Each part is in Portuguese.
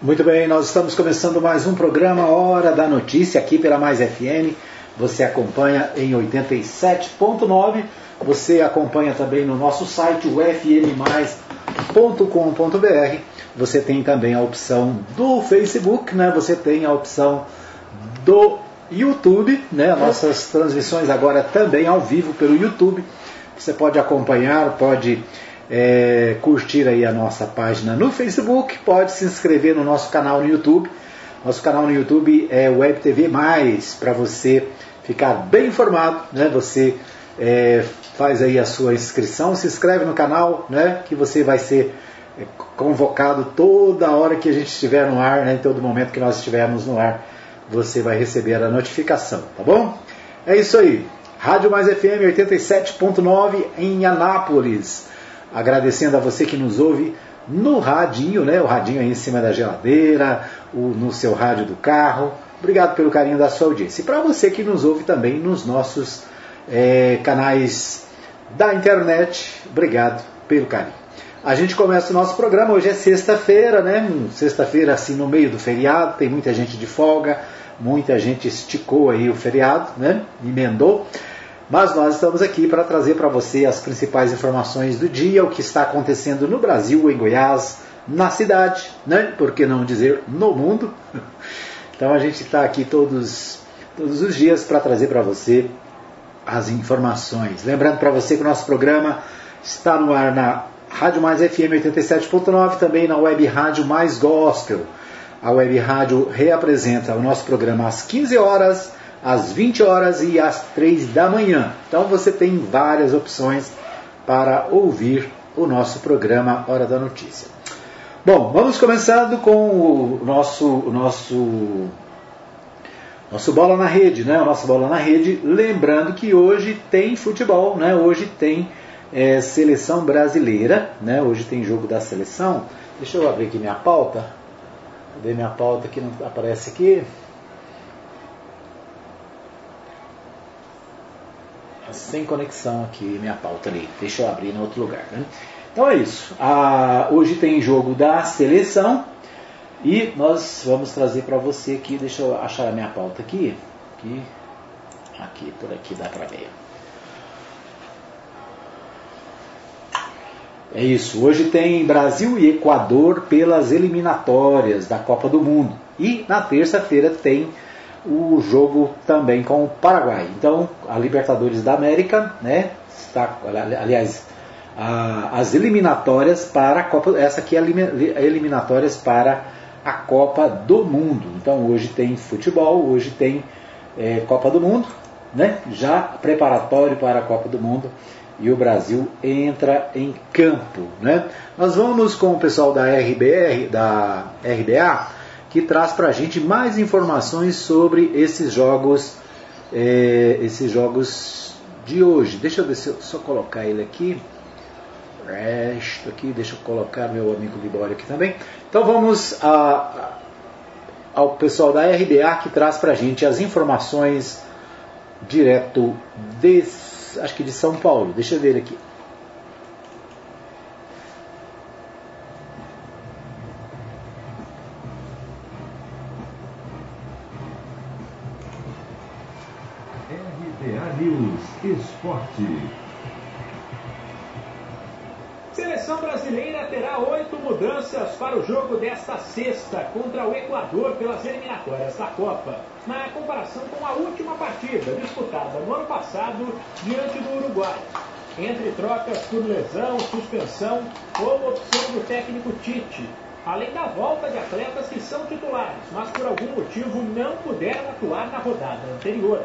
Muito bem, nós estamos começando mais um programa Hora da Notícia aqui pela Mais FM. Você acompanha em 87.9. Você acompanha também no nosso site, ufmmais.com.br. Você tem também a opção do Facebook, né? Você tem a opção do YouTube, né? Nossas transmissões agora também ao vivo pelo YouTube. Você pode acompanhar, pode é, curtir aí a nossa página no Facebook, pode se inscrever no nosso canal no YouTube. Nosso canal no YouTube é Web TV Mais, para você ficar bem informado, né? Você é, faz aí a sua inscrição, se inscreve no canal, né? Que você vai ser é, convocado toda hora que a gente estiver no ar, né? Em todo momento que nós estivermos no ar, você vai receber a notificação, tá bom? É isso aí. Rádio Mais FM 87.9 em Anápolis. Agradecendo a você que nos ouve no radinho, né? O radinho aí em cima da geladeira, o, no seu rádio do carro. Obrigado pelo carinho da sua audiência. E para você que nos ouve também nos nossos é, canais da internet, obrigado pelo carinho. A gente começa o nosso programa, hoje é sexta-feira, né? Sexta-feira, assim, no meio do feriado, tem muita gente de folga, muita gente esticou aí o feriado, né? Emendou. Mas nós estamos aqui para trazer para você as principais informações do dia, o que está acontecendo no Brasil, em Goiás, na cidade, né? por que não dizer no mundo. Então a gente está aqui todos, todos os dias para trazer para você as informações. Lembrando para você que o nosso programa está no ar na Rádio Mais FM 87.9, também na Web Rádio Mais Gospel. A Web Rádio reapresenta o nosso programa às 15 horas às 20 horas e às 3 da manhã. Então você tem várias opções para ouvir o nosso programa Hora da Notícia. Bom, vamos começando com o nosso, o nosso, nosso bola na rede, né? O nosso bola na rede. Lembrando que hoje tem futebol, né? Hoje tem é, seleção brasileira, né? Hoje tem jogo da seleção. Deixa eu abrir aqui minha pauta. Cadê minha pauta que não aparece aqui? Sem conexão aqui minha pauta ali. Deixa eu abrir em outro lugar. Né? Então é isso. Ah, hoje tem jogo da seleção e nós vamos trazer para você aqui. Deixa eu achar a minha pauta aqui. Aqui, aqui por aqui dá para ver. É isso. Hoje tem Brasil e Equador pelas eliminatórias da Copa do Mundo. E na terça-feira tem o jogo também com o Paraguai. Então, a Libertadores da América, né, está, aliás, a, as eliminatórias para a Copa, essa aqui é eliminatórias para a Copa do Mundo. Então, hoje tem futebol, hoje tem é, Copa do Mundo, né, já preparatório para a Copa do Mundo e o Brasil entra em campo, né? Nós vamos com o pessoal da RBR, da RBA, que traz para a gente mais informações sobre esses jogos, é, esses jogos de hoje. Deixa eu ver se eu só colocar ele aqui. Resto aqui, deixa eu colocar meu amigo Libório aqui também. Então vamos a, a, ao pessoal da RBA que traz para a gente as informações direto de, acho que de São Paulo. Deixa eu ver aqui. Esporte. Seleção brasileira terá oito mudanças para o jogo desta sexta contra o Equador pelas eliminatórias da Copa, na comparação com a última partida disputada no ano passado diante do Uruguai. Entre trocas por lesão, suspensão ou opção do técnico Tite, além da volta de atletas que são titulares, mas por algum motivo não puderam atuar na rodada anterior.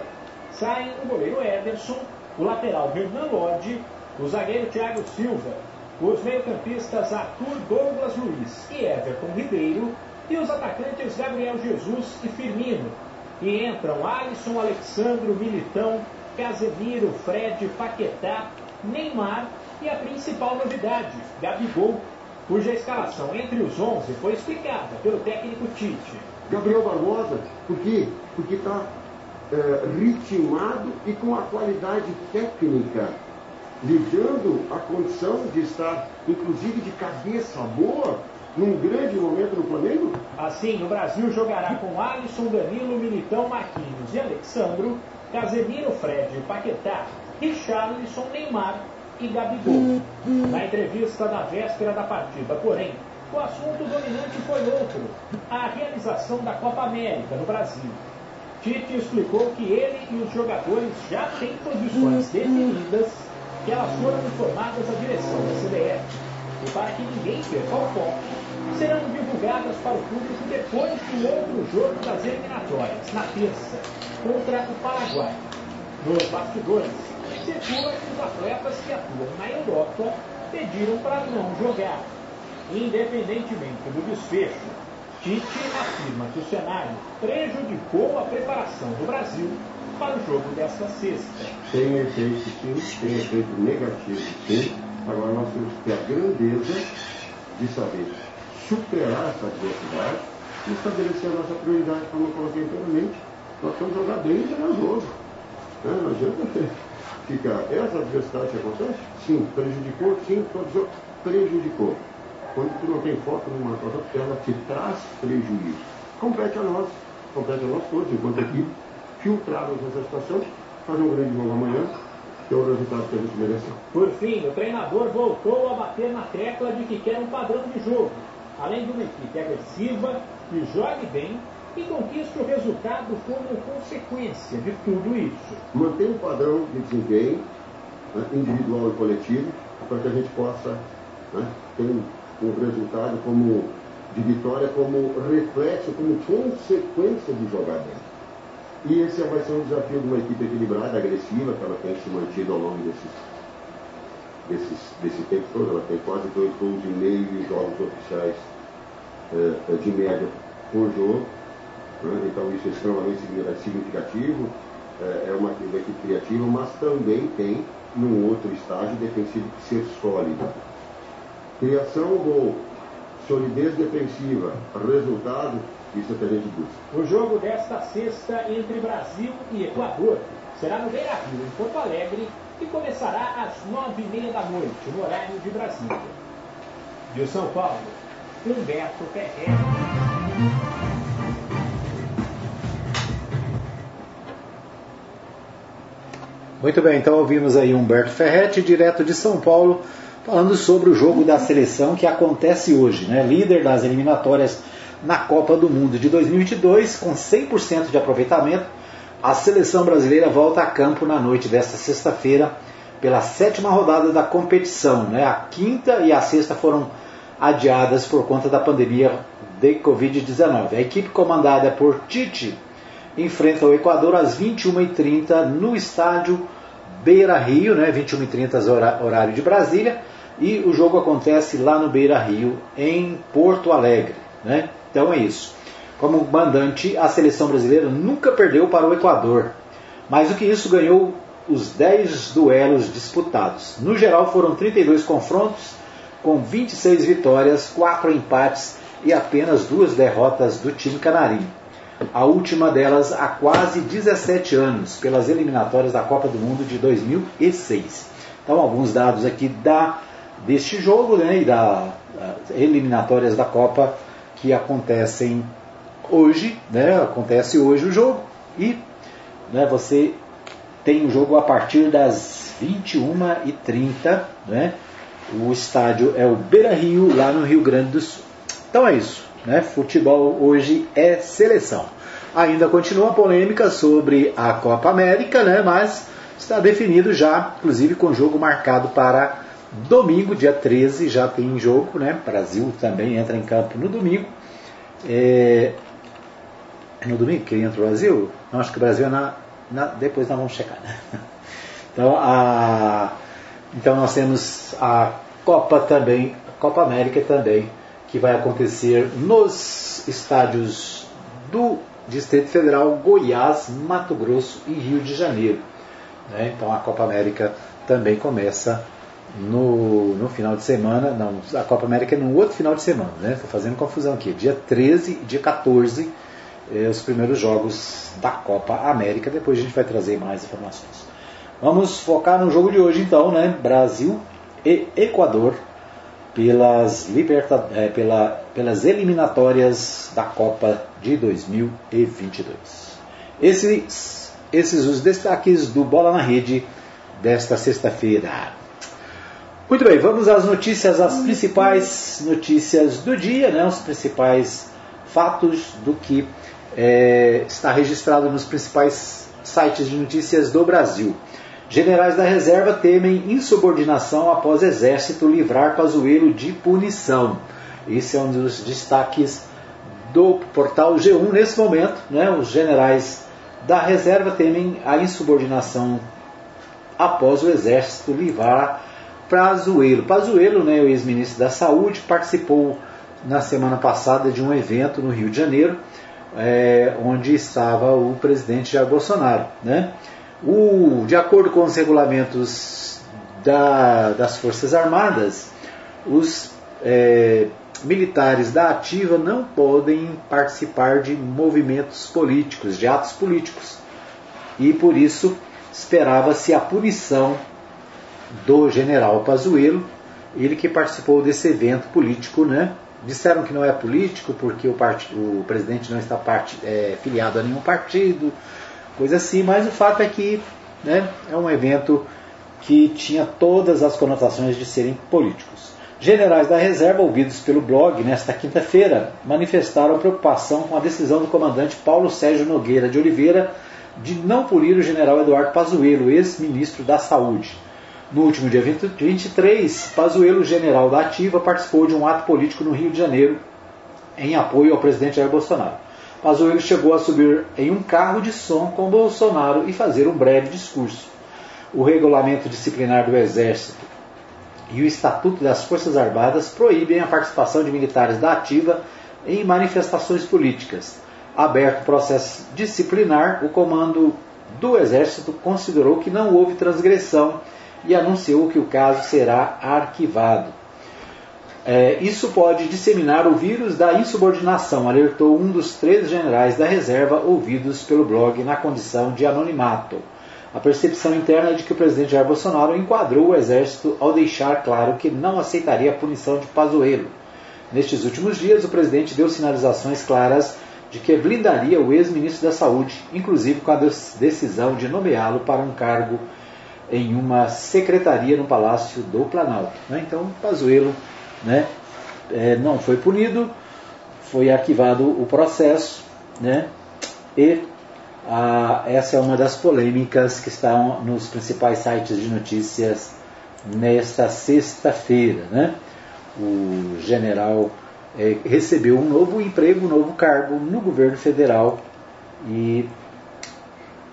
Saem o goleiro Ederson, o lateral Renan Lodge, o zagueiro Thiago Silva, os meio-campistas Arthur Douglas Luiz e Everton Ribeiro e os atacantes Gabriel Jesus e Firmino. E entram Alisson, Alexandro, Militão, Casemiro, Fred, Paquetá, Neymar e a principal novidade, Gabigol, cuja escalação entre os 11 foi explicada pelo técnico Tite. Gabriel Barbosa, por quê? Porque está é, ritmado e com a qualidade técnica, lhe dando a condição de estar, inclusive, de cabeça boa num grande momento no Flamengo? Assim, o Brasil jogará com Alisson, Danilo, Militão, Marquinhos e Alexandro, Casemiro, Fred, Paquetá, Richarlison, Neymar e Gabigol. Na entrevista da véspera da partida, porém, o assunto dominante foi outro: a realização da Copa América no Brasil. Tite explicou que ele e os jogadores já têm posições definidas, que elas foram informadas à direção da CBF. E para que ninguém perca o foco, serão divulgadas para o público depois do outro jogo das eliminatórias, na terça, contra o Paraguai. Nos bastidores, circula que os atletas que atuam na Europa pediram para não jogar. Independentemente do desfecho, Tite afirma que o cenário prejudicou a preparação do Brasil para o jogo desta sexta. Tem efeito sim, tem efeito negativo sim. Agora nós temos que ter a grandeza de saber superar essa adversidade e estabelecer a nossa prioridade, como eu coloquei anteriormente. Nós vamos jogar bem e ganhar jogo. É, não adianta ficar. Essa adversidade que acontece, sim, prejudicou, sim, prejudicou. Quando tu não tem foco numa coisa, ela te traz prejuízo. Compete a nós, compete a nós todos, enquanto equipe, filtrarmos essa situação, fazer um grande jogo amanhã, que é o resultado que a gente merece. Por fim, o treinador voltou a bater na tecla de que quer um padrão de jogo, além de uma equipe agressiva, que jogue bem e conquiste o resultado como consequência de tudo isso. Manter um padrão de desempenho né, individual e coletivo, para que a gente possa né, ter um o resultado como, de vitória como reflexo, como consequência de jogar bem. E esse vai ser um desafio de uma equipe equilibrada, agressiva, que ela tem se mantido ao longo desses, desses, desse tempo todo. Ela tem quase dois gols e meio em jogos oficiais é, de média por jogo. Né? Então isso é extremamente significativo. É, é uma, equipe criativa, mas também tem, num outro estágio defensivo, que ser sólida. Criação gol, solidez defensiva, resultado, isso é que a gente busca. O jogo desta sexta entre Brasil e Equador será no Beira Rio, em Porto Alegre, e começará às nove e meia da noite, no horário de Brasília. De São Paulo, Humberto Ferreira. Muito bem, então ouvimos aí Humberto Ferretti, direto de São Paulo, falando sobre o jogo da seleção que acontece hoje, né? líder das eliminatórias na Copa do Mundo de 2022, com 100% de aproveitamento. A seleção brasileira volta a campo na noite desta sexta-feira pela sétima rodada da competição. Né? A quinta e a sexta foram adiadas por conta da pandemia de Covid-19. A equipe comandada por Tite enfrenta o Equador às 21h30 no estádio Beira Rio, né? 21h30 horário de Brasília e o jogo acontece lá no Beira Rio, em Porto Alegre. Né? Então é isso. Como mandante, a seleção brasileira nunca perdeu para o Equador. Mais do que isso, ganhou os 10 duelos disputados. No geral, foram 32 confrontos, com 26 vitórias, 4 empates e apenas duas derrotas do time canarinho. A última delas há quase 17 anos, pelas eliminatórias da Copa do Mundo de 2006. Então, alguns dados aqui da deste jogo né, e das eliminatórias da Copa que acontecem hoje, né, acontece hoje o jogo e né, você tem o jogo a partir das 21h30, né, o estádio é o Beira Rio, lá no Rio Grande do Sul. Então é isso, né, futebol hoje é seleção. Ainda continua a polêmica sobre a Copa América, né, mas está definido já, inclusive com jogo marcado para Domingo, dia 13, já tem jogo, né? Brasil também entra em campo no domingo. É, no domingo que entra o Brasil? Não, acho que o Brasil é na, na, depois nós vamos checar. Né? Então, a, então nós temos a Copa também, a Copa América também, que vai acontecer nos estádios do Distrito Federal, Goiás, Mato Grosso e Rio de Janeiro. Né? Então a Copa América também começa no, no final de semana, não, a Copa América é no outro final de semana, né? Estou fazendo confusão aqui. Dia 13 e dia 14, eh, os primeiros jogos da Copa América. Depois a gente vai trazer mais informações. Vamos focar no jogo de hoje então, né? Brasil e Equador pelas, liberta, é, pela, pelas eliminatórias da Copa de 2022. Esses, esses os destaques do Bola na Rede desta sexta-feira. Muito bem, vamos às notícias, as principais notícias do dia, né, os principais fatos do que é, está registrado nos principais sites de notícias do Brasil. Generais da reserva temem insubordinação após exército livrar Pazuello de punição. Esse é um dos destaques do portal G1 nesse momento. Né? Os generais da reserva temem a insubordinação após o exército livrar Pazuello. Pazuello, né, o ex-ministro da Saúde, participou na semana passada de um evento no Rio de Janeiro, é, onde estava o presidente Jair Bolsonaro. Né? O, de acordo com os regulamentos da, das Forças Armadas, os é, militares da ativa não podem participar de movimentos políticos, de atos políticos. E por isso esperava-se a punição do general Pazuello, ele que participou desse evento político, né? Disseram que não é político porque o, part... o presidente não está part... é, filiado a nenhum partido, coisa assim, mas o fato é que né, é um evento que tinha todas as conotações de serem políticos. Generais da reserva, ouvidos pelo blog nesta quinta-feira, manifestaram preocupação com a decisão do comandante Paulo Sérgio Nogueira de Oliveira de não punir o general Eduardo Pazuello, ex-ministro da Saúde. No último dia 23, Pazuello, general da Ativa, participou de um ato político no Rio de Janeiro em apoio ao presidente Jair Bolsonaro. Pazuello chegou a subir em um carro de som com Bolsonaro e fazer um breve discurso. O regulamento disciplinar do Exército e o Estatuto das Forças Armadas proíbem a participação de militares da Ativa em manifestações políticas. Aberto processo disciplinar, o comando do Exército considerou que não houve transgressão e anunciou que o caso será arquivado. É, isso pode disseminar o vírus da insubordinação, alertou um dos três generais da reserva ouvidos pelo blog na condição de anonimato. A percepção interna é de que o presidente Jair Bolsonaro enquadrou o exército ao deixar claro que não aceitaria a punição de Pazuello. Nestes últimos dias, o presidente deu sinalizações claras de que blindaria o ex-ministro da Saúde, inclusive com a decisão de nomeá-lo para um cargo em uma secretaria no Palácio do Planalto. Né? Então, Pazuello né, é, não foi punido, foi arquivado o processo, né, e a, essa é uma das polêmicas que estão nos principais sites de notícias nesta sexta-feira. Né? O general é, recebeu um novo emprego, um novo cargo no governo federal e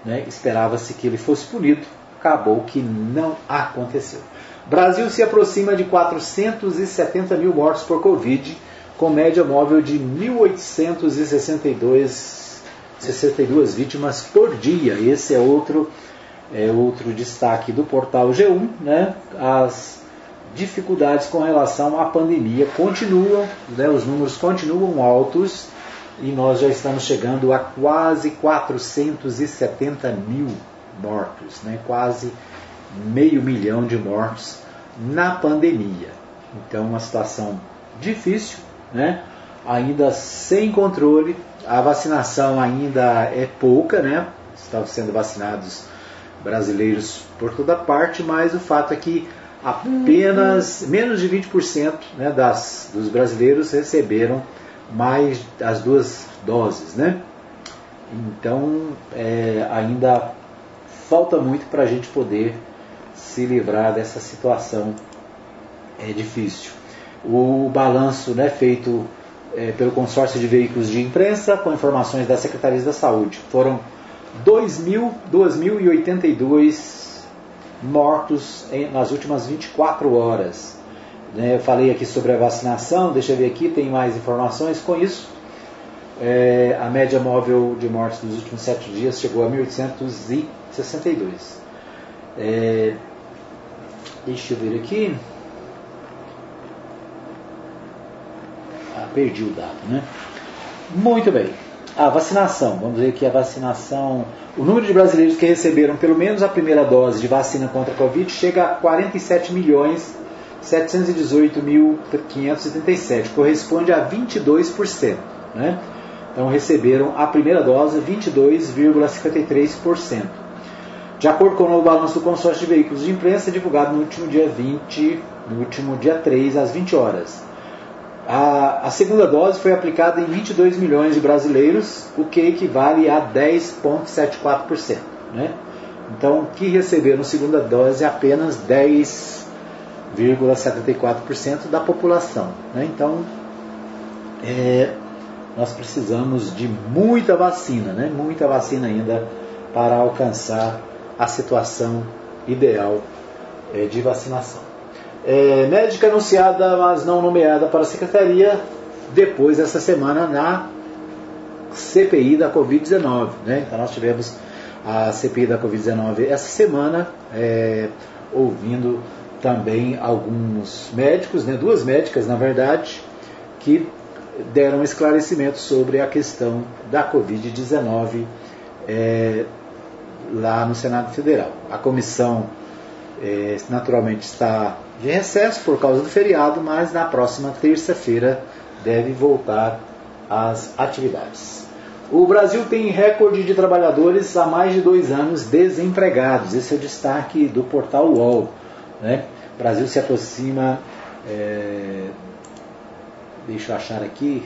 né, esperava-se que ele fosse punido acabou que não aconteceu. Brasil se aproxima de 470 mil mortos por Covid, com média móvel de 1.862 62 vítimas por dia. Esse é outro, é outro destaque do portal G1. Né? As dificuldades com relação à pandemia continuam, né? os números continuam altos e nós já estamos chegando a quase 470 mil mortos, né? quase meio milhão de mortos na pandemia. Então, uma situação difícil, né? ainda sem controle, a vacinação ainda é pouca, né? estão sendo vacinados brasileiros por toda parte, mas o fato é que apenas menos de 20% né, das, dos brasileiros receberam mais as duas doses. Né? Então, é, ainda falta muito para a gente poder se livrar dessa situação é difícil. O balanço né, feito é, pelo consórcio de veículos de imprensa, com informações da Secretaria da Saúde, foram 2.082 mortos em, nas últimas 24 horas. Né, eu falei aqui sobre a vacinação, deixa eu ver aqui, tem mais informações com isso. É, a média móvel de mortes dos últimos sete dias chegou a 1.800 62. É, deixa eu ver aqui. Ah, perdi o dado, né? Muito bem. A vacinação, vamos ver aqui a vacinação. O número de brasileiros que receberam pelo menos a primeira dose de vacina contra a Covid chega a 47 milhões 718.537, corresponde a 22%. Né? Então receberam a primeira dose 22,53%. De acordo com o balanço do consórcio de veículos de imprensa divulgado no último dia 20, no último dia 3 às 20 horas. A, a segunda dose foi aplicada em 22 milhões de brasileiros, o que equivale a 10,74%. Né? Então, que receberam segunda dose apenas 10,74% da população. Né? Então, é, nós precisamos de muita vacina, né? muita vacina ainda para alcançar a situação ideal é, de vacinação é, médica anunciada, mas não nomeada para a secretaria, depois dessa semana na CPI da Covid-19. Né? Então nós tivemos a CPI da Covid-19 essa semana, é, ouvindo também alguns médicos, né, duas médicas na verdade, que deram esclarecimento sobre a questão da Covid-19 é, lá no Senado Federal. A comissão é, naturalmente está de recesso por causa do feriado, mas na próxima terça-feira deve voltar às atividades. O Brasil tem recorde de trabalhadores há mais de dois anos desempregados. Esse é o destaque do portal UOL. Né? O Brasil se aproxima. É... Deixa eu achar aqui.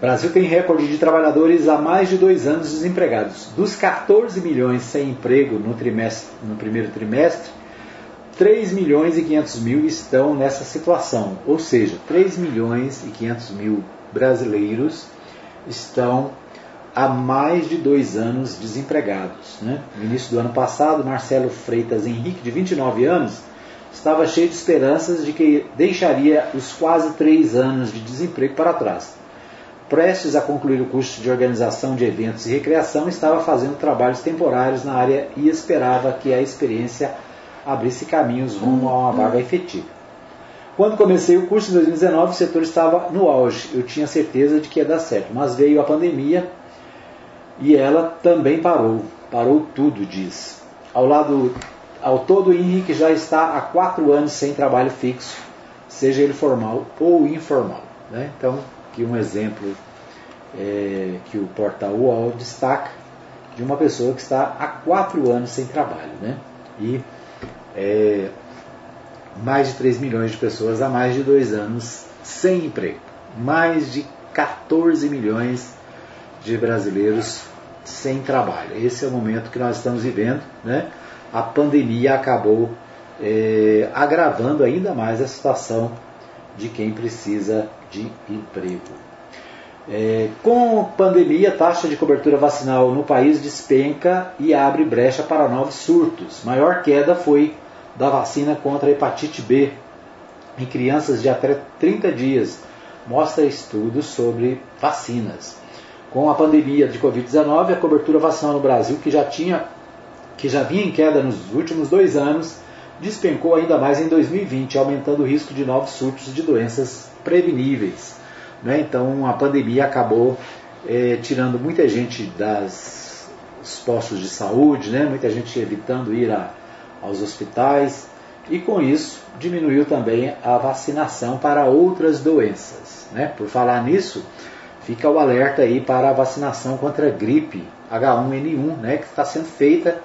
Brasil tem recorde de trabalhadores há mais de dois anos desempregados. Dos 14 milhões sem emprego no, trimestre, no primeiro trimestre, 3 milhões e 500 mil estão nessa situação. Ou seja, 3 milhões e 500 mil brasileiros estão há mais de dois anos desempregados. Né? No início do ano passado, Marcelo Freitas Henrique, de 29 anos, estava cheio de esperanças de que deixaria os quase três anos de desemprego para trás prestes a concluir o curso de organização de eventos e recreação, estava fazendo trabalhos temporários na área e esperava que a experiência abrisse caminhos rumo a uma vaga efetiva. Quando comecei o curso em 2019, o setor estava no auge. Eu tinha certeza de que ia dar certo, mas veio a pandemia e ela também parou. Parou tudo, diz. Ao lado, ao todo, o Henrique já está há quatro anos sem trabalho fixo, seja ele formal ou informal. Né? Então, aqui um exemplo é, que o portal UOL destaca de uma pessoa que está há quatro anos sem trabalho. Né? E é, mais de 3 milhões de pessoas há mais de dois anos sem emprego. Mais de 14 milhões de brasileiros sem trabalho. Esse é o momento que nós estamos vivendo. Né? A pandemia acabou é, agravando ainda mais a situação de quem precisa de emprego. É, com pandemia, a taxa de cobertura vacinal no país despenca e abre brecha para novos surtos. Maior queda foi da vacina contra a hepatite B em crianças de até 30 dias, mostra estudos sobre vacinas. Com a pandemia de Covid-19, a cobertura vacinal no Brasil, que já tinha que já vinha em queda nos últimos dois anos, despencou ainda mais em 2020, aumentando o risco de novos surtos de doenças preveníveis. Né? Então a pandemia acabou é, tirando muita gente das postos de saúde, né? muita gente evitando ir a, aos hospitais e com isso diminuiu também a vacinação para outras doenças. Né? Por falar nisso, fica o alerta aí para a vacinação contra a gripe H1N1, né? que está sendo feita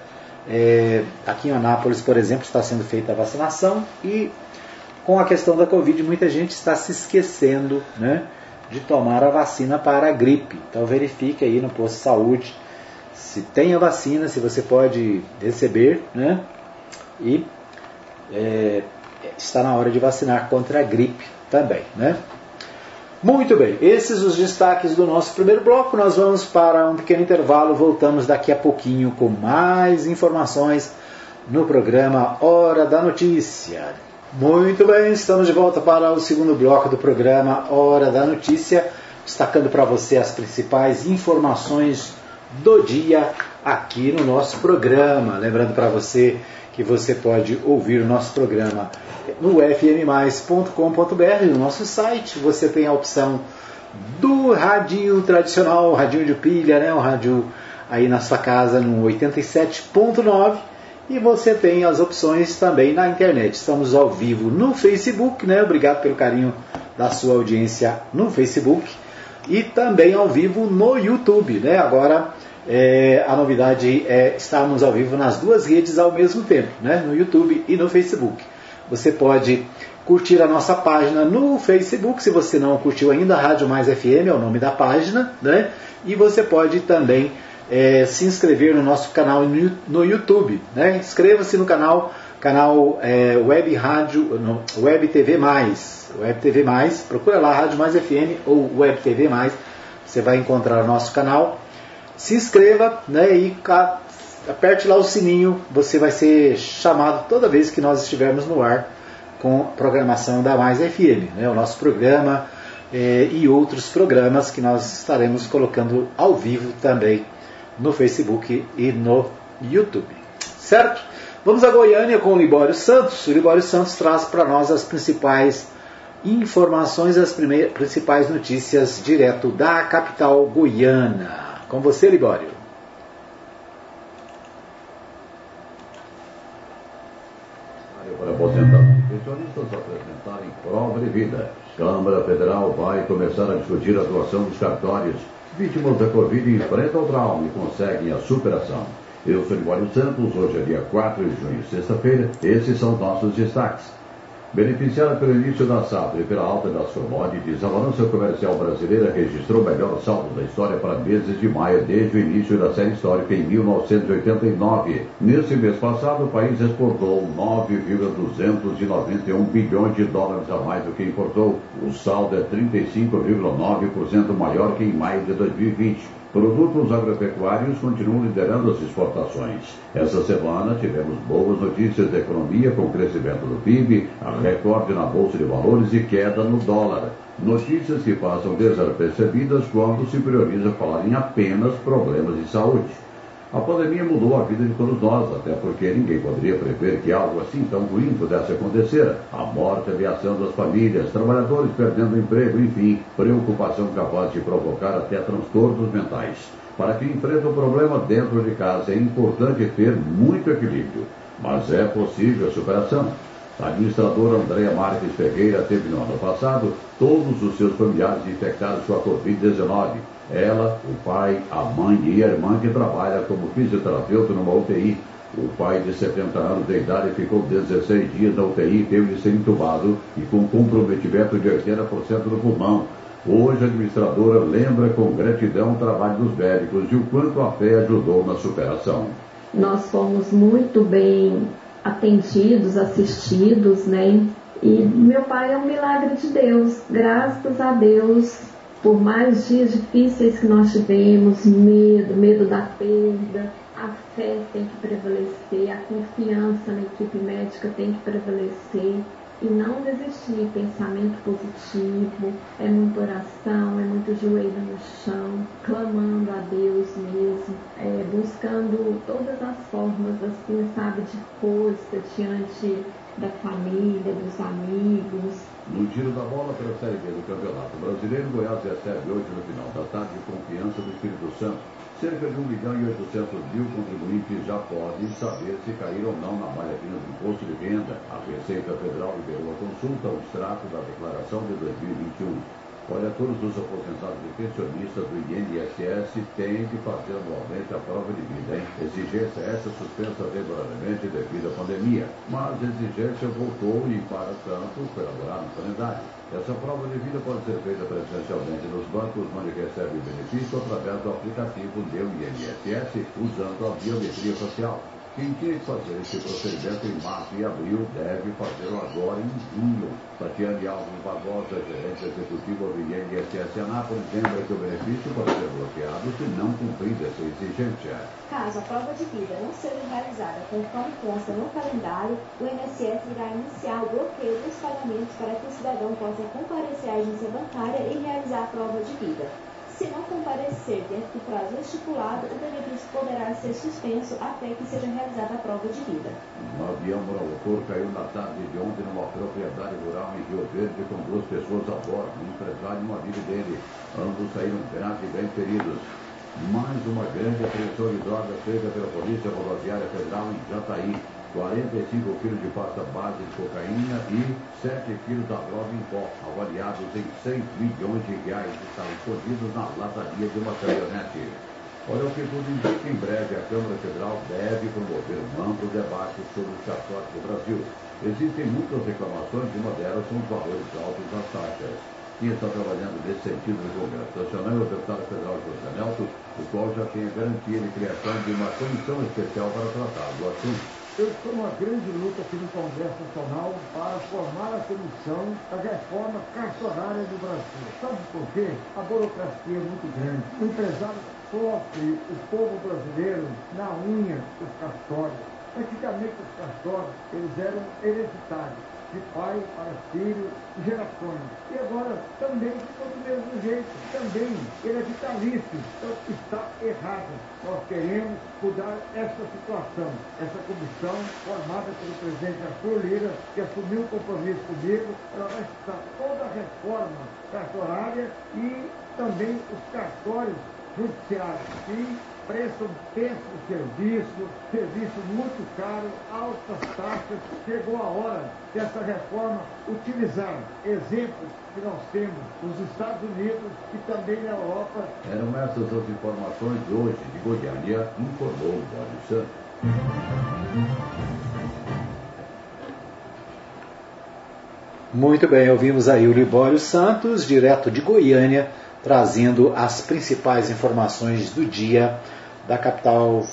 é, aqui em Anápolis, por exemplo, está sendo feita a vacinação e com a questão da Covid, muita gente está se esquecendo né, de tomar a vacina para a gripe. Então verifique aí no posto de saúde se tem a vacina, se você pode receber, né? E é, está na hora de vacinar contra a gripe também, né? Muito bem, esses os destaques do nosso primeiro bloco. Nós vamos para um pequeno intervalo, voltamos daqui a pouquinho com mais informações no programa Hora da Notícia. Muito bem, estamos de volta para o segundo bloco do programa Hora da Notícia, destacando para você as principais informações do dia aqui no nosso programa. Lembrando para você que você pode ouvir o nosso programa no fmmais.com.br, no nosso site. Você tem a opção do radinho tradicional, radinho de pilha, né? o rádio aí na sua casa no 87.9 E você tem as opções também na internet. Estamos ao vivo no Facebook, né? Obrigado pelo carinho da sua audiência no Facebook. E também ao vivo no YouTube, né? Agora é, a novidade é estarmos ao vivo nas duas redes ao mesmo tempo, né? no YouTube e no Facebook. Você pode curtir a nossa página no Facebook, se você não curtiu ainda, Rádio Mais FM é o nome da página, né? E você pode também é, se inscrever no nosso canal no YouTube, né? Inscreva-se no canal, canal é, Web Rádio, no, Web TV Mais, Web TV Mais, procura lá Rádio Mais FM ou Web TV Mais, você vai encontrar o nosso canal. Se inscreva né, e aperte lá o sininho, você vai ser chamado toda vez que nós estivermos no ar com programação da Mais FM, né, o nosso programa eh, e outros programas que nós estaremos colocando ao vivo também no Facebook e no YouTube. Certo? Vamos a Goiânia com o Libório Santos. O Libório Santos traz para nós as principais informações, as principais notícias direto da capital goiana. Com você, Libório. Para pensionistas apresentarem prova de vida. Câmara Federal vai começar a discutir a atuação dos cartórios. Vítimas da Covid enfrentam o trauma e conseguem a superação. Eu sou Libório Santos, hoje é dia 4 de junho, sexta-feira. Esses são nossos destaques. Beneficiada pelo início da safra e pela alta das commodities, a balança comercial brasileira registrou o melhor saldo da história para meses de maio desde o início da série histórica em 1989. Nesse mês passado, o país exportou 9,291 bilhões de dólares a mais do que importou. O saldo é 35,9% maior que em maio de 2020. Produtos agropecuários continuam liderando as exportações. Essa semana tivemos boas notícias da economia com crescimento do PIB, recorde na Bolsa de Valores e queda no dólar. Notícias que passam desapercebidas quando se prioriza falar em apenas problemas de saúde. A pandemia mudou a vida de todos nós, até porque ninguém poderia prever que algo assim tão ruim pudesse acontecer. A morte ameaçando as famílias, trabalhadores perdendo emprego, enfim, preocupação capaz de provocar até transtornos mentais. Para quem enfrenta o problema dentro de casa, é importante ter muito equilíbrio, mas é possível a superação. A administradora Andréa Marques Ferreira teve no ano passado todos os seus familiares infectados com a Covid-19 ela, o pai, a mãe e a irmã que trabalha como fisioterapeuta numa UTI. O pai de 70 anos de idade ficou 16 dias na UTI e teve de ser entubado e com comprometimento de 80% do pulmão. Hoje a administradora lembra com gratidão o trabalho dos médicos e o quanto a fé ajudou na superação. Nós fomos muito bem atendidos, assistidos, né? E meu pai é um milagre de Deus. Graças a Deus por mais dias difíceis que nós tivemos, medo, medo da perda, a fé tem que prevalecer, a confiança na equipe médica tem que prevalecer e não desistir. Pensamento positivo, é muita oração, é muito joelho no chão, clamando a Deus mesmo, é, buscando todas as formas, assim, sabe, de força diante da família, dos amigos, no giro da bola pela Série B do Campeonato Brasileiro, Goiás recebe hoje no final da tarde confiança do Espírito Santo. Cerca de 1 milhão e 800 mil contribuintes já podem saber se caíram ou não na malha fina do imposto de renda. A Receita Federal liberou a consulta ao extrato da declaração de 2021. Olha, todos os aposentados e pensionistas do INSS têm que fazer anualmente a prova de vida, hein? Exigência essa suspensa temporariamente devido à pandemia, mas a exigência voltou e, para tanto, foi elaborado no calendário. Essa prova de vida pode ser feita presencialmente nos bancos, onde recebe o benefício através do aplicativo Meu INSS, usando a biometria facial. Quem tinha que fazer esse procedimento em março e abril deve fazê-lo agora em junho. Tatiane Alves Barbosa, gerente executiva do INSS Anápolis, lembra que o benefício pode ser bloqueado se não cumprir essa exigência. Caso a prova de vida não seja realizada conforme consta no calendário, o INSS irá iniciar o bloqueio dos pagamentos para que o cidadão possa comparecer à agência bancária e realizar a prova de vida. Se não comparecer dentro do prazo estipulado, o benefício poderá ser suspenso até que seja realizada a prova de vida. Um avião motor caiu na tarde de ontem numa propriedade rural em Rio Verde com duas pessoas a bordo, um empresário e uma amigo dele. Ambos saíram graves e bem feridos. Mais uma grande apreensão de drogas feita pela Polícia Rodoviária Federal em Jataí. 45 quilos de pasta base de cocaína e 7 quilos da droga em pó, avaliados em 6 milhões de reais, estavam escondidos na lataria de uma caminhonete. Olha o que tudo indica, em breve a Câmara Federal deve promover um amplo debate sobre os cartórios do Brasil. Existem muitas reclamações e uma delas são os valores altos das taxas. Quem está trabalhando nesse sentido no Congresso Nacional é o deputado federal José Nelson, o qual já tem a garantia de criação de uma comissão especial para tratar do assunto. Estou numa grande luta aqui no Congresso Nacional para formar a comissão da reforma cartorária do Brasil. Sabe por quê? A burocracia é muito grande. O empresário sofre, o povo brasileiro, na unha dos cartórios. Antigamente os cartórios, eles eram hereditários de pai para filho, gerações. E agora também ficou do mesmo jeito, também ele é vitalício, então está errado. Nós queremos mudar essa situação, essa comissão formada pelo presidente Arthur Lira, que assumiu o compromisso comigo, ela vai estar toda a reforma cartorária e também os cartórios judiciários. E prestam péssimo serviço, serviço muito caro, altas taxas. Chegou a hora dessa reforma utilizar exemplos que nós temos nos Estados Unidos e também na Europa. Eram essas as informações hoje de Goiânia, informou o Mário Santos. Muito bem, ouvimos aí o Libório Santos, direto de Goiânia, trazendo as principais informações do dia da capital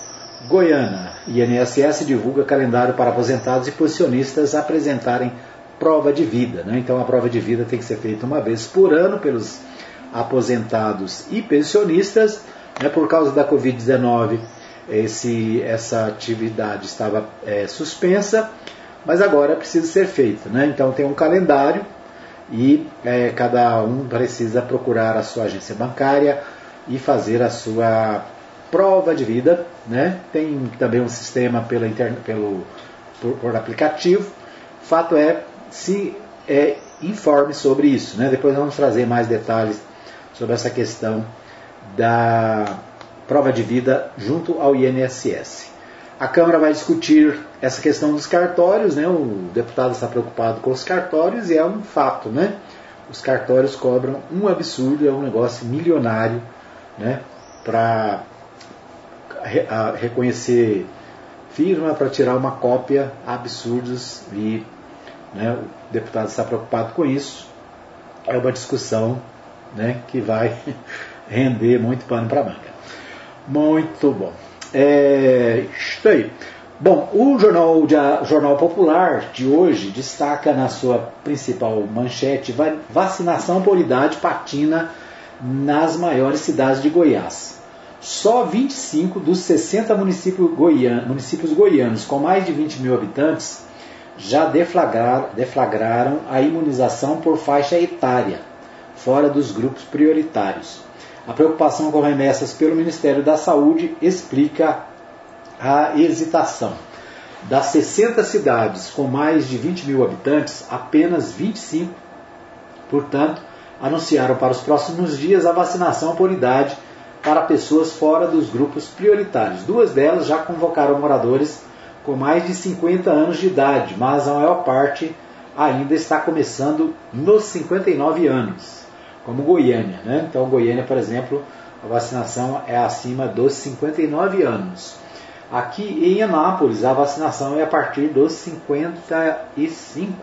goiana. INSS divulga calendário para aposentados e pensionistas apresentarem prova de vida. Né? Então a prova de vida tem que ser feita uma vez por ano pelos aposentados e pensionistas. Né? Por causa da Covid-19, essa atividade estava é, suspensa, mas agora precisa ser feita. Né? Então tem um calendário e é, cada um precisa procurar a sua agência bancária e fazer a sua prova de vida, né? tem também um sistema pela internet, pelo, por, por, aplicativo. Fato é, se é, informe sobre isso. Né? Depois vamos trazer mais detalhes sobre essa questão da prova de vida junto ao INSS. A Câmara vai discutir essa questão dos cartórios, né? o deputado está preocupado com os cartórios e é um fato. Né? Os cartórios cobram um absurdo, é um negócio milionário né? para a reconhecer firma para tirar uma cópia absurdos e né, o deputado está preocupado com isso. É uma discussão né, que vai render muito pano para manga. Muito bom. É, isso aí. Bom, o jornal, de, jornal Popular de hoje destaca na sua principal manchete vacinação por idade patina nas maiores cidades de Goiás. Só 25 dos 60 municípios, goianos, municípios goianos com mais de 20 mil habitantes já deflagraram a imunização por faixa etária, fora dos grupos prioritários. A preocupação com remessas pelo Ministério da Saúde explica a hesitação. Das 60 cidades com mais de 20 mil habitantes, apenas 25, portanto, anunciaram para os próximos dias a vacinação por idade para pessoas fora dos grupos prioritários. Duas delas já convocaram moradores com mais de 50 anos de idade, mas a maior parte ainda está começando nos 59 anos, como Goiânia. Né? Então, Goiânia, por exemplo, a vacinação é acima dos 59 anos. Aqui em Anápolis, a vacinação é a partir dos 55,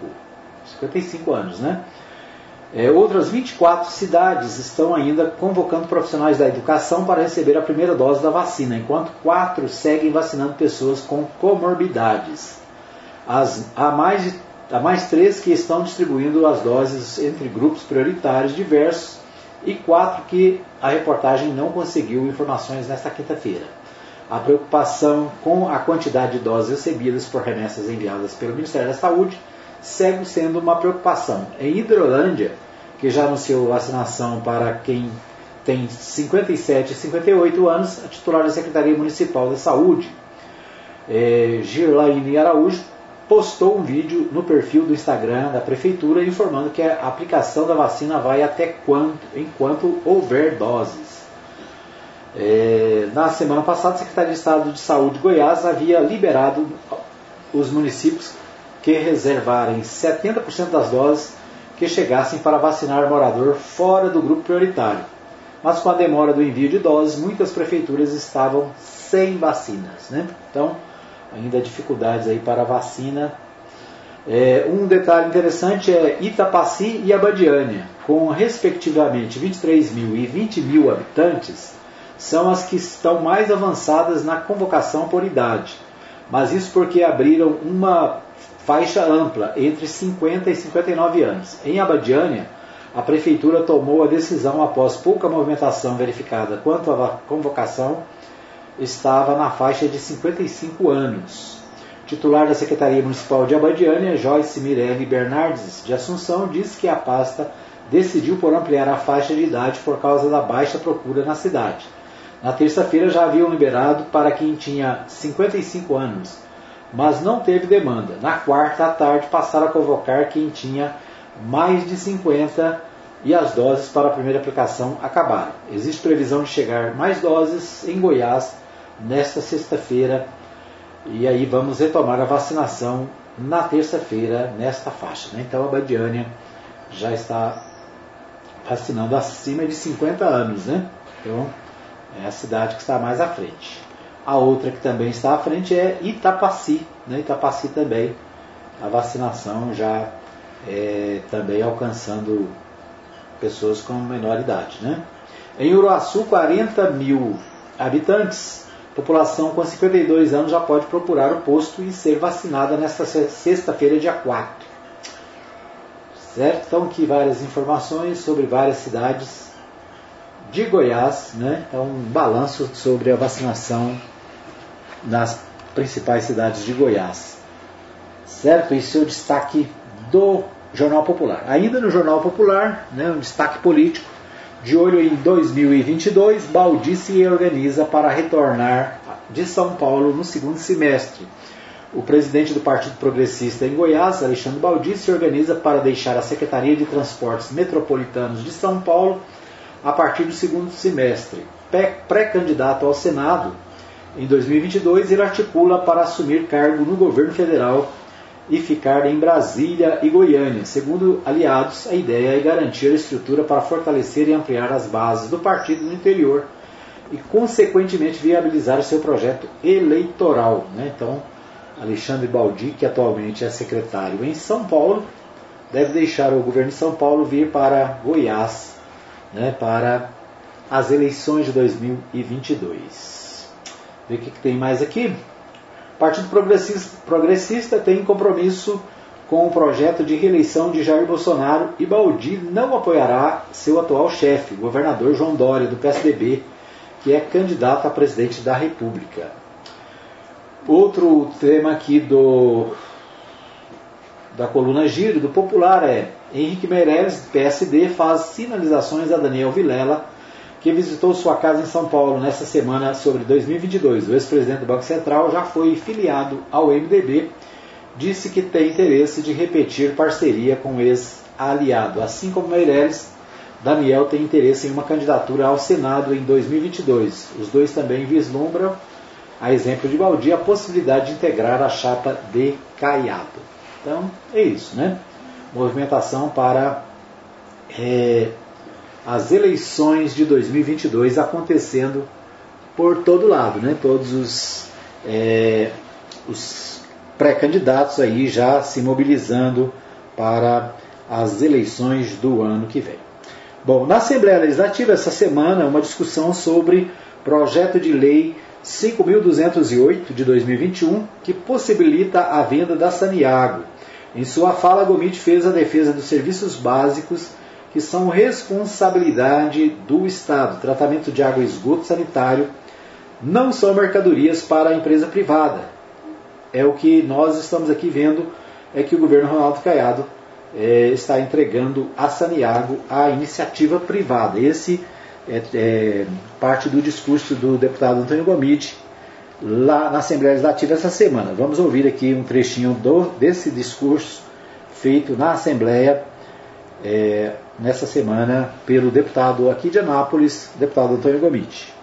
55 anos, né? É, outras 24 cidades estão ainda convocando profissionais da educação para receber a primeira dose da vacina, enquanto quatro seguem vacinando pessoas com comorbidades. As, há, mais, há mais três que estão distribuindo as doses entre grupos prioritários diversos e quatro que a reportagem não conseguiu informações nesta quinta-feira. A preocupação com a quantidade de doses recebidas por remessas enviadas pelo Ministério da Saúde segue sendo uma preocupação. Em Hidrolândia, que já anunciou vacinação para quem tem 57 e 58 anos, a titular da Secretaria Municipal da Saúde, é, Girlaine Araújo, postou um vídeo no perfil do Instagram da Prefeitura informando que a aplicação da vacina vai até quanto, enquanto houver doses. É, na semana passada, a Secretaria de Estado de Saúde de Goiás havia liberado os municípios que reservarem 70% das doses que chegassem para vacinar morador fora do grupo prioritário. Mas com a demora do envio de doses, muitas prefeituras estavam sem vacinas. Né? Então, ainda dificuldades aí para a vacina. É, um detalhe interessante é Itapaci e Abadiânia, com respectivamente 23 mil e 20 mil habitantes, são as que estão mais avançadas na convocação por idade. Mas isso porque abriram uma faixa ampla entre 50 e 59 anos. Em Abadiânia, a prefeitura tomou a decisão após pouca movimentação verificada quanto à convocação estava na faixa de 55 anos. Titular da Secretaria Municipal de Abadiânia, Joyce Mirelli Bernardes de Assunção, disse que a pasta decidiu por ampliar a faixa de idade por causa da baixa procura na cidade. Na terça-feira já haviam liberado para quem tinha 55 anos, mas não teve demanda. Na quarta à tarde passaram a convocar quem tinha mais de 50 e as doses para a primeira aplicação acabaram. Existe previsão de chegar mais doses em Goiás nesta sexta-feira e aí vamos retomar a vacinação na terça-feira nesta faixa. Né? Então a Badiânia já está vacinando acima de 50 anos, né? Então é a cidade que está mais à frente. A outra que também está à frente é Itapaci, né? Itapaci também a vacinação já é, também alcançando pessoas com menor idade, né? Em Uruaçu, 40 mil habitantes População com 52 anos já pode procurar o posto e ser vacinada nesta sexta-feira, dia 4. Certo? Então, aqui várias informações sobre várias cidades de Goiás, né? Então, um balanço sobre a vacinação nas principais cidades de Goiás. Certo? Esse é o destaque do Jornal Popular. Ainda no Jornal Popular, né, um destaque político de olho em 2022, Baldi se organiza para retornar de São Paulo no segundo semestre. O presidente do Partido Progressista em Goiás, Alexandre Baldi, se organiza para deixar a Secretaria de Transportes Metropolitanos de São Paulo a partir do segundo semestre. Pré-candidato ao Senado, em 2022, ele articula para assumir cargo no governo federal e ficar em Brasília e Goiânia. Segundo aliados, a ideia é garantir a estrutura para fortalecer e ampliar as bases do partido no interior e, consequentemente, viabilizar o seu projeto eleitoral. Né? Então, Alexandre Baldi, que atualmente é secretário em São Paulo, deve deixar o governo de São Paulo vir para Goiás né, para as eleições de 2022. Ver o que, que tem mais aqui. Partido Progressista, Progressista tem compromisso com o projeto de reeleição de Jair Bolsonaro e Baldi não apoiará seu atual chefe, o governador João Dória, do PSDB, que é candidato a presidente da República. Outro tema aqui do da coluna Giro, do Popular, é Henrique Meirelles, do PSD, faz sinalizações a Daniel Vilela que visitou sua casa em São Paulo nesta semana sobre 2022. O ex-presidente do Banco Central já foi filiado ao MDB, disse que tem interesse de repetir parceria com o ex-aliado. Assim como Meirelles, Daniel tem interesse em uma candidatura ao Senado em 2022. Os dois também vislumbram, a exemplo de Baldi, a possibilidade de integrar a chapa de Caiado. Então, é isso, né? Movimentação para é, as eleições de 2022 acontecendo por todo lado, né? Todos os, é, os pré-candidatos aí já se mobilizando para as eleições do ano que vem. Bom, na Assembleia Legislativa essa semana uma discussão sobre projeto de lei 5.208 de 2021 que possibilita a venda da Saniago. Em sua fala, Gomit fez a defesa dos serviços básicos que são responsabilidade do Estado. Tratamento de água e esgoto sanitário não são mercadorias para a empresa privada. É o que nós estamos aqui vendo, é que o governo Ronaldo Caiado é, está entregando a Saniago à iniciativa privada. Esse é, é parte do discurso do deputado Antônio Gomide lá na Assembleia Legislativa essa semana. Vamos ouvir aqui um trechinho do, desse discurso feito na Assembleia é, nessa semana pelo deputado aqui de Anápolis, deputado Antônio Gomiti.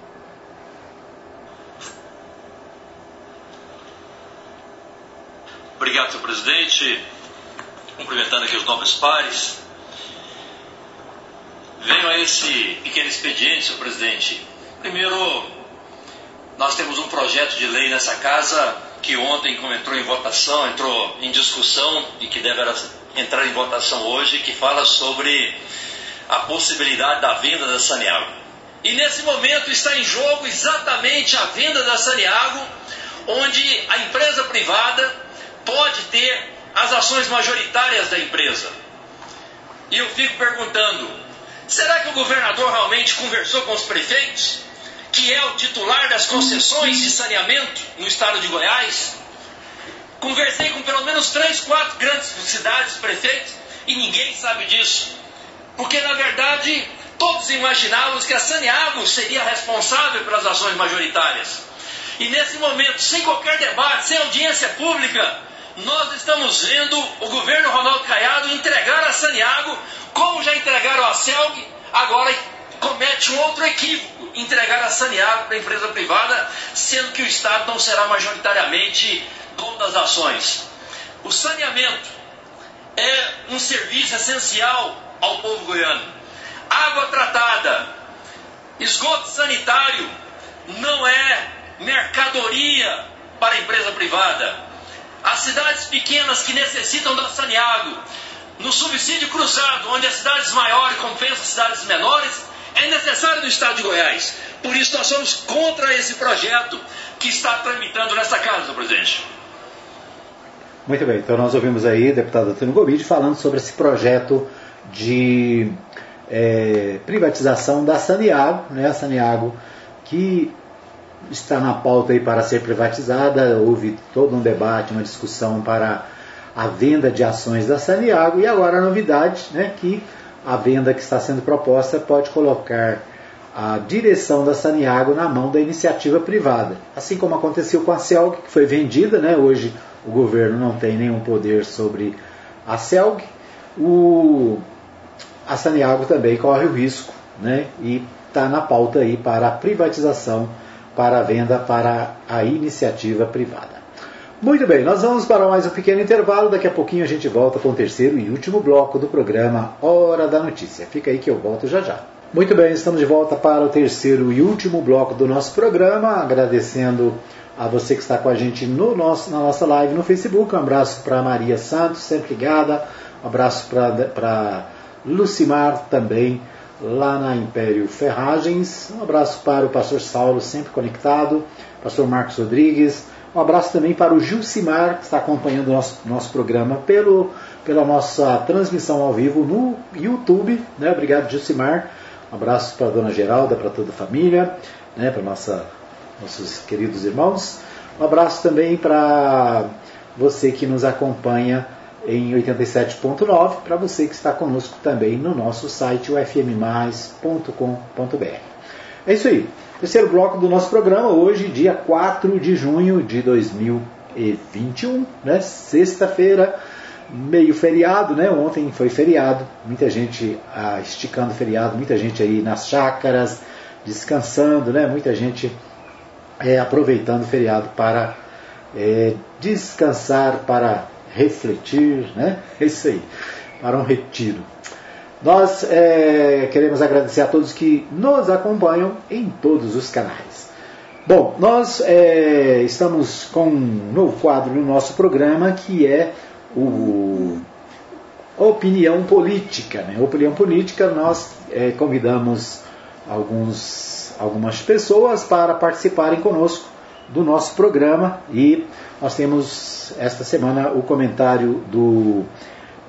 Obrigado, senhor presidente. Cumprimentando aqui os novos pares. Venho a esse pequeno expediente, senhor presidente. Primeiro, nós temos um projeto de lei nessa casa que ontem, como entrou em votação, entrou em discussão e que deverá entrar em votação hoje, que fala sobre a possibilidade da venda da Saniago. E nesse momento está em jogo exatamente a venda da Saniago, onde a empresa privada pode ter as ações majoritárias da empresa. E eu fico perguntando: será que o governador realmente conversou com os prefeitos, que é o titular das concessões de saneamento no estado de Goiás? Conversei com pelo menos três, quatro grandes cidades, prefeitos, e ninguém sabe disso. Porque, na verdade, todos imaginávamos que a Saneago seria responsável pelas ações majoritárias. E nesse momento, sem qualquer debate, sem audiência pública, nós estamos vendo o governo Ronaldo Caiado entregar a Saniago, como já entregaram a Celg, agora comete um outro equívoco, entregar a Saniago para a empresa privada, sendo que o Estado não será majoritariamente dono das ações. O saneamento é um serviço essencial ao povo goiano. Água tratada, esgoto sanitário não é mercadoria para a empresa privada as cidades pequenas que necessitam da Saniago, no subsídio cruzado, onde as cidades maiores compensam as cidades menores, é necessário no estado de Goiás. Por isso nós somos contra esse projeto que está tramitando nessa casa, presidente. Muito bem, então nós ouvimos aí o deputado Antônio Gomide falando sobre esse projeto de é, privatização da Saniago, né, a Saniago que está na pauta aí para ser privatizada, houve todo um debate, uma discussão para a venda de ações da Saniago e agora a novidade, né, que a venda que está sendo proposta pode colocar a direção da Saniago na mão da iniciativa privada. Assim como aconteceu com a Celg, que foi vendida, né, hoje o governo não tem nenhum poder sobre a Celg, o, a Saniago também corre o risco né, e está na pauta aí para a privatização para a venda para a iniciativa privada. Muito bem, nós vamos para mais um pequeno intervalo. Daqui a pouquinho a gente volta com o terceiro e último bloco do programa Hora da Notícia. Fica aí que eu volto já já. Muito bem, estamos de volta para o terceiro e último bloco do nosso programa. Agradecendo a você que está com a gente no nosso, na nossa live no Facebook. Um abraço para Maria Santos, sempre ligada. Um abraço para Lucimar também lá na Império Ferragens. Um abraço para o pastor Saulo, sempre conectado, pastor Marcos Rodrigues. Um abraço também para o Gilcimar, que está acompanhando o nosso, nosso programa pelo, pela nossa transmissão ao vivo no YouTube. Né? Obrigado, Gilcimar. Um abraço para a dona Geralda, para toda a família, né? para nossa, nossos queridos irmãos. Um abraço também para você que nos acompanha em 87.9 para você que está conosco também no nosso site ufmmais.com.br. É isso aí. Terceiro bloco do nosso programa, hoje, dia 4 de junho de 2021, né? sexta-feira, meio feriado, né? Ontem foi feriado, muita gente ah, esticando feriado, muita gente aí nas chácaras, descansando, né? Muita gente é, aproveitando o feriado para é, descansar, para refletir, né? É isso aí, para um retiro. Nós é, queremos agradecer a todos que nos acompanham em todos os canais. Bom, nós é, estamos com um novo quadro no nosso programa que é o Opinião Política. Né? Opinião Política, nós é, convidamos alguns, algumas pessoas para participarem conosco do nosso programa e nós temos esta semana o comentário do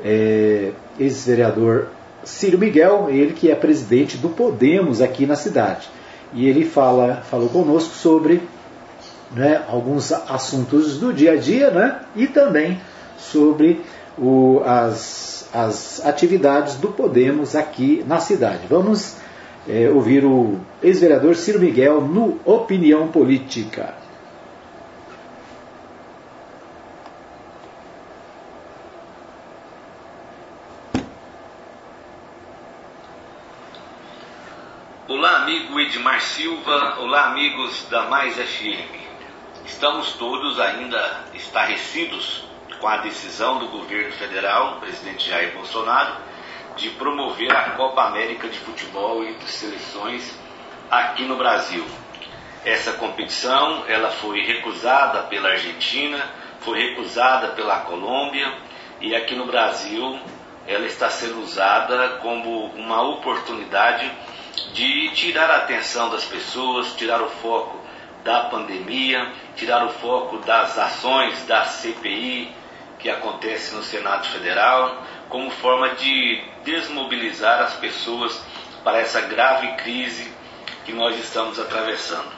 é, ex-vereador Ciro Miguel, ele que é presidente do Podemos aqui na cidade. E ele fala, falou conosco sobre né, alguns assuntos do dia a dia né, e também sobre o, as, as atividades do Podemos aqui na cidade. Vamos é, ouvir o ex-vereador Ciro Miguel no Opinião Política. Olá, amigo Edmar Silva. Olá, amigos da Mais FM. Estamos todos ainda estarrecidos com a decisão do governo federal, presidente Jair Bolsonaro, de promover a Copa América de Futebol entre seleções aqui no Brasil. Essa competição ela foi recusada pela Argentina, foi recusada pela Colômbia e aqui no Brasil ela está sendo usada como uma oportunidade de tirar a atenção das pessoas, tirar o foco da pandemia, tirar o foco das ações da CPI que acontece no Senado Federal, como forma de desmobilizar as pessoas para essa grave crise que nós estamos atravessando.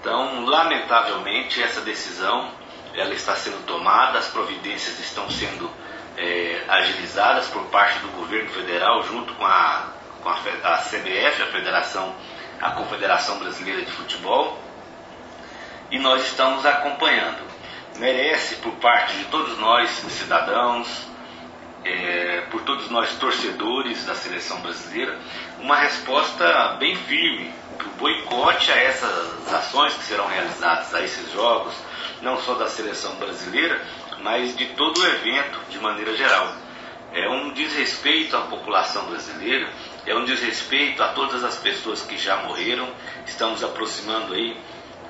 Então, lamentavelmente, essa decisão ela está sendo tomada, as providências estão sendo é, agilizadas por parte do governo federal junto com a, com a, a CBF, a Federação, a Confederação Brasileira de Futebol, e nós estamos acompanhando. Merece por parte de todos nós, cidadãos, é, por todos nós torcedores da seleção brasileira, uma resposta bem firme, o boicote a essas ações que serão realizadas, a esses jogos, não só da seleção brasileira, mas de todo o evento de maneira geral. É um desrespeito à população brasileira, é um desrespeito a todas as pessoas que já morreram. Estamos aproximando aí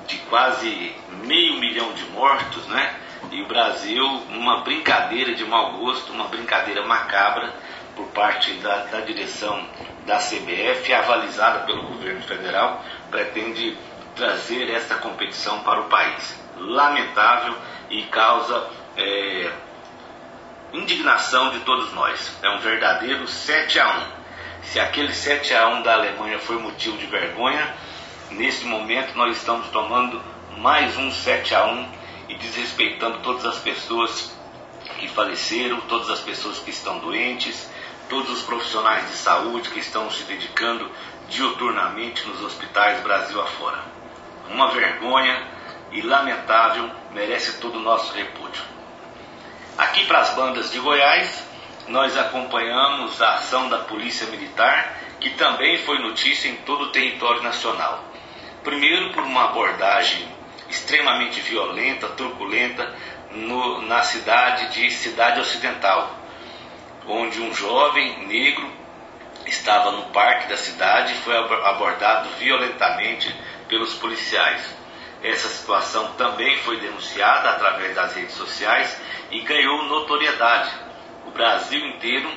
de quase meio milhão de mortos, né? E o Brasil, uma brincadeira de mau gosto, uma brincadeira macabra por parte da, da direção da CBF, avalizada pelo governo federal, pretende trazer essa competição para o país. Lamentável e causa é, indignação de todos nós. É um verdadeiro 7 a 1. Se aquele 7 a 1 da Alemanha foi motivo de vergonha, nesse momento nós estamos tomando mais um 7 a 1 e desrespeitando todas as pessoas que faleceram, todas as pessoas que estão doentes, todos os profissionais de saúde que estão se dedicando diuturnamente nos hospitais Brasil afora. Uma vergonha e lamentável, merece todo o nosso repúdio. Aqui para as bandas de Goiás, nós acompanhamos a ação da Polícia Militar, que também foi notícia em todo o território nacional. Primeiro, por uma abordagem extremamente violenta, turbulenta, no, na cidade de Cidade Ocidental, onde um jovem negro estava no parque da cidade e foi abordado violentamente pelos policiais. Essa situação também foi denunciada através das redes sociais e ganhou notoriedade. O Brasil inteiro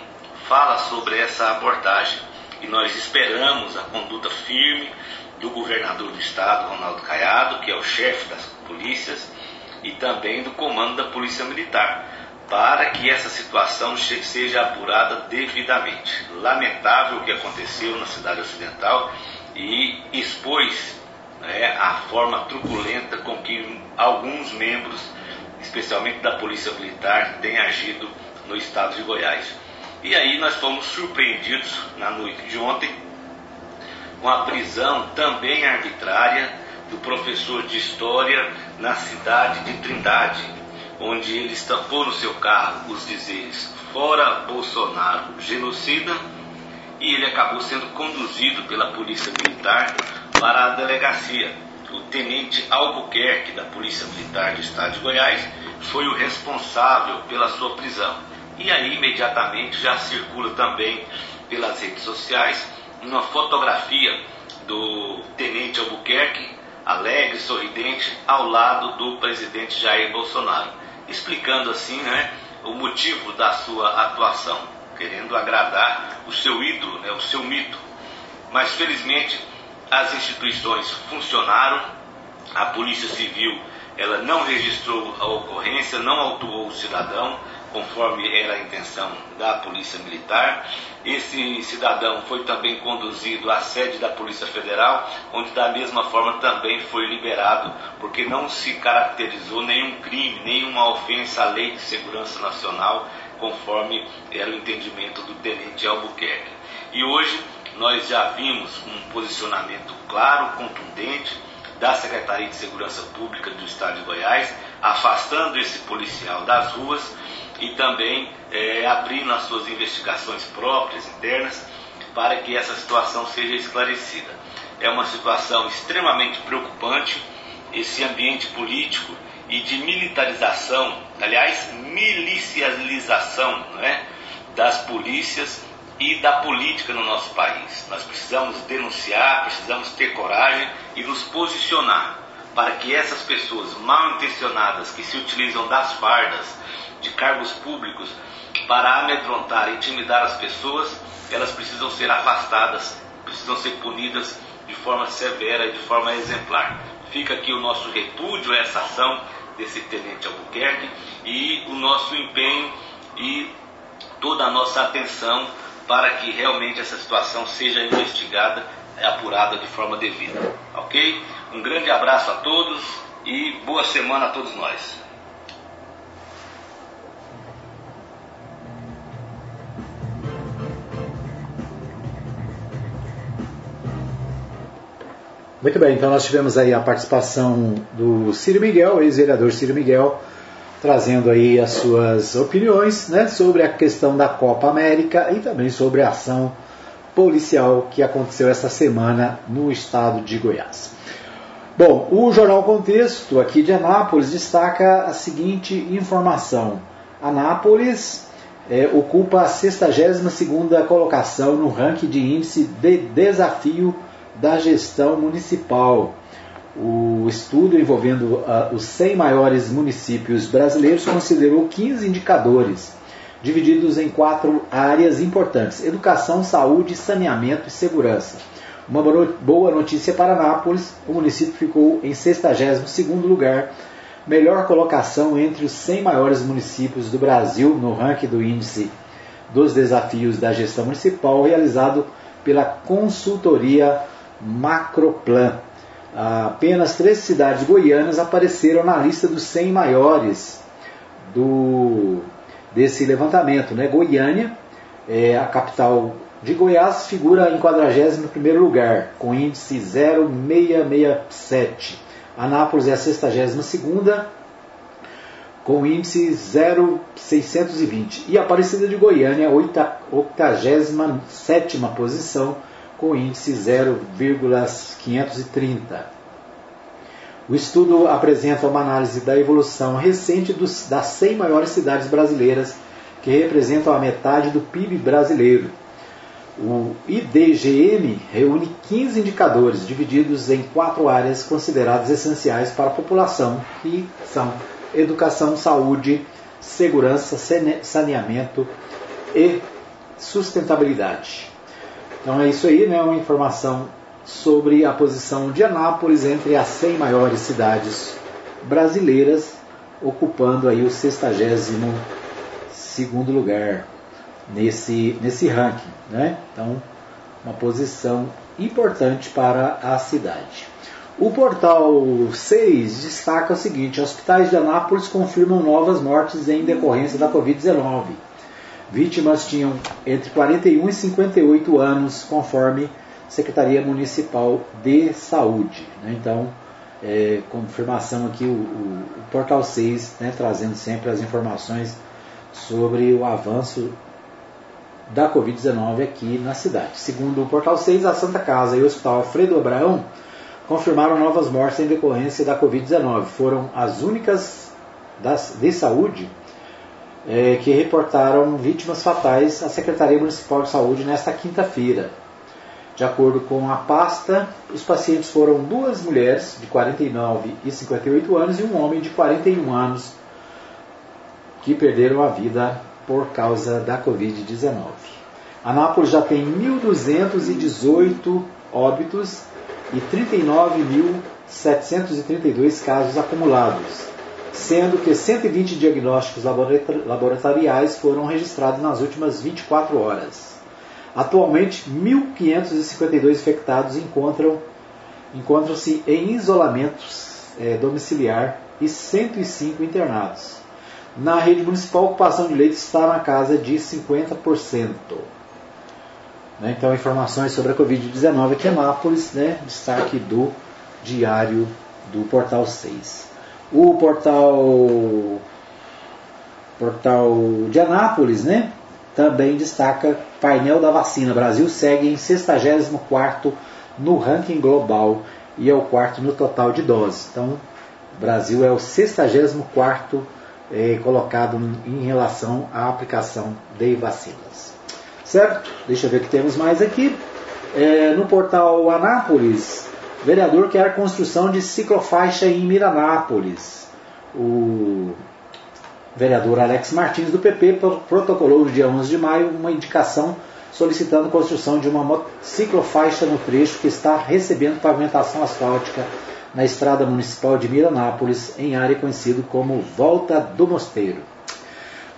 fala sobre essa abordagem e nós esperamos a conduta firme do governador do estado, Ronaldo Caiado, que é o chefe das polícias, e também do comando da Polícia Militar, para que essa situação seja apurada devidamente. Lamentável o que aconteceu na cidade ocidental e expôs né, a forma truculenta com que alguns membros, especialmente da Polícia Militar, têm agido no estado de Goiás. E aí nós fomos surpreendidos na noite de ontem com a prisão também arbitrária do professor de História na cidade de Trindade, onde ele estampou no seu carro os dizeres Fora Bolsonaro, genocida, e ele acabou sendo conduzido pela Polícia Militar para a delegacia. O tenente Albuquerque, da Polícia Militar do Estado de Goiás, foi o responsável pela sua prisão. E aí, imediatamente, já circula também pelas redes sociais uma fotografia do tenente Albuquerque, alegre, sorridente, ao lado do presidente Jair Bolsonaro, explicando assim né, o motivo da sua atuação, querendo agradar o seu ídolo, né, o seu mito. Mas felizmente as instituições funcionaram, a Polícia Civil ela não registrou a ocorrência, não autuou o cidadão, conforme era a intenção da Polícia Militar. Esse cidadão foi também conduzido à sede da Polícia Federal, onde da mesma forma também foi liberado, porque não se caracterizou nenhum crime, nenhuma ofensa à Lei de Segurança Nacional, conforme era o entendimento do tenente Albuquerque. E hoje nós já vimos um posicionamento claro, contundente da Secretaria de Segurança Pública do Estado de Goiás, afastando esse policial das ruas e também é, abrindo as suas investigações próprias, internas, para que essa situação seja esclarecida. É uma situação extremamente preocupante, esse ambiente político e de militarização, aliás, milicialização né, das polícias e da política no nosso país. Nós precisamos denunciar, precisamos ter coragem e nos posicionar para que essas pessoas mal intencionadas que se utilizam das fardas, de cargos públicos, para amedrontar e intimidar as pessoas, elas precisam ser afastadas, precisam ser punidas de forma severa e de forma exemplar. Fica aqui o nosso repúdio a essa ação desse tenente Albuquerque e o nosso empenho e toda a nossa atenção para que realmente essa situação seja investigada e apurada de forma devida. Ok? Um grande abraço a todos e boa semana a todos nós. Muito bem, então nós tivemos aí a participação do Ciro Miguel, ex-vereador Ciro Miguel, trazendo aí as suas opiniões né, sobre a questão da Copa América e também sobre a ação policial que aconteceu essa semana no estado de Goiás. Bom, o Jornal Contexto aqui de Anápolis destaca a seguinte informação. Anápolis é, ocupa a 62ª colocação no ranking de índice de desafio da gestão municipal. O estudo envolvendo uh, os 100 maiores municípios brasileiros considerou 15 indicadores, divididos em quatro áreas importantes: educação, saúde, saneamento e segurança. Uma boa notícia para Anápolis: o município ficou em 62 lugar, melhor colocação entre os 100 maiores municípios do Brasil no ranking do índice dos desafios da gestão municipal, realizado pela consultoria Macroplan. Apenas três cidades goianas apareceram na lista dos 100 maiores do, desse levantamento. Né? Goiânia, é, a capital de Goiás, figura em 41º lugar, com índice 0,667. Anápolis é a 62ª, com índice 0,620. E Aparecida de Goiânia, 87ª posição, com índice 0,530. O estudo apresenta uma análise da evolução recente dos, das 100 maiores cidades brasileiras, que representam a metade do PIB brasileiro. O IDGM reúne 15 indicadores divididos em quatro áreas consideradas essenciais para a população, que são educação, saúde, segurança, saneamento e sustentabilidade. Então é isso aí, né? Uma informação sobre a posição de Anápolis entre as 100 maiores cidades brasileiras, ocupando aí o 62 segundo lugar nesse, nesse ranking. Né? Então, uma posição importante para a cidade. O portal 6 destaca o seguinte: hospitais de Anápolis confirmam novas mortes em decorrência da Covid-19. Vítimas tinham entre 41 e 58 anos, conforme Secretaria Municipal de Saúde. Né? Então, é, confirmação aqui o, o, o Portal 6, né, trazendo sempre as informações sobre o avanço da Covid-19 aqui na cidade. Segundo o Portal 6, a Santa Casa e o Hospital Alfredo Abraão confirmaram novas mortes em decorrência da Covid-19. Foram as únicas das, de saúde é, que reportaram vítimas fatais à Secretaria Municipal de Saúde nesta quinta-feira. De acordo com a pasta, os pacientes foram duas mulheres de 49 e 58 anos e um homem de 41 anos que perderam a vida por causa da Covid-19. Anápolis já tem 1.218 óbitos e 39.732 casos acumulados sendo que 120 diagnósticos laboratoriais foram registrados nas últimas 24 horas. Atualmente, 1.552 infectados encontram, encontram-se em isolamento é, domiciliar e 105 internados. Na rede municipal, a ocupação de leitos está na casa de 50%. Né, então, informações sobre a Covid-19 aqui em Anápolis, né, destaque do Diário do Portal 6. O portal portal de Anápolis, né? Também destaca painel da vacina. Brasil segue em 64 no ranking global e é o quarto no total de doses. Então, Brasil é o 64 é, colocado em relação à aplicação de vacinas. Certo? Deixa eu ver o que temos mais aqui. É, no portal Anápolis, vereador quer construção de ciclofaixa em Miranápolis. O vereador Alex Martins, do PP, protocolou no dia 11 de maio uma indicação solicitando construção de uma ciclofaixa no trecho que está recebendo pavimentação asfáltica na estrada municipal de Miranápolis, em área conhecida como Volta do Mosteiro.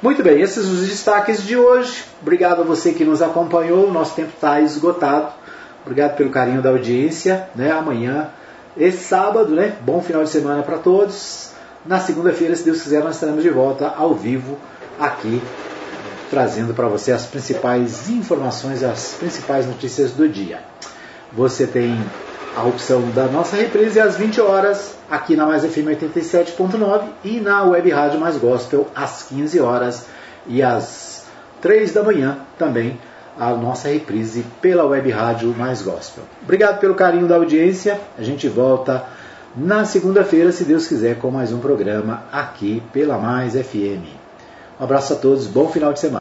Muito bem, esses os destaques de hoje. Obrigado a você que nos acompanhou. Nosso tempo está esgotado. Obrigado pelo carinho da audiência. Né? Amanhã é sábado, né? Bom final de semana para todos. Na segunda-feira, se Deus quiser, nós estaremos de volta ao vivo aqui, trazendo para você as principais informações, as principais notícias do dia. Você tem a opção da nossa reprise às 20 horas, aqui na Mais FM 87.9 e na Web Rádio Mais Gospel às 15 horas e às 3 da manhã também a nossa reprise pela Web Rádio Mais Gospel. Obrigado pelo carinho da audiência. A gente volta na segunda-feira, se Deus quiser, com mais um programa aqui pela Mais FM. Um abraço a todos, bom final de semana.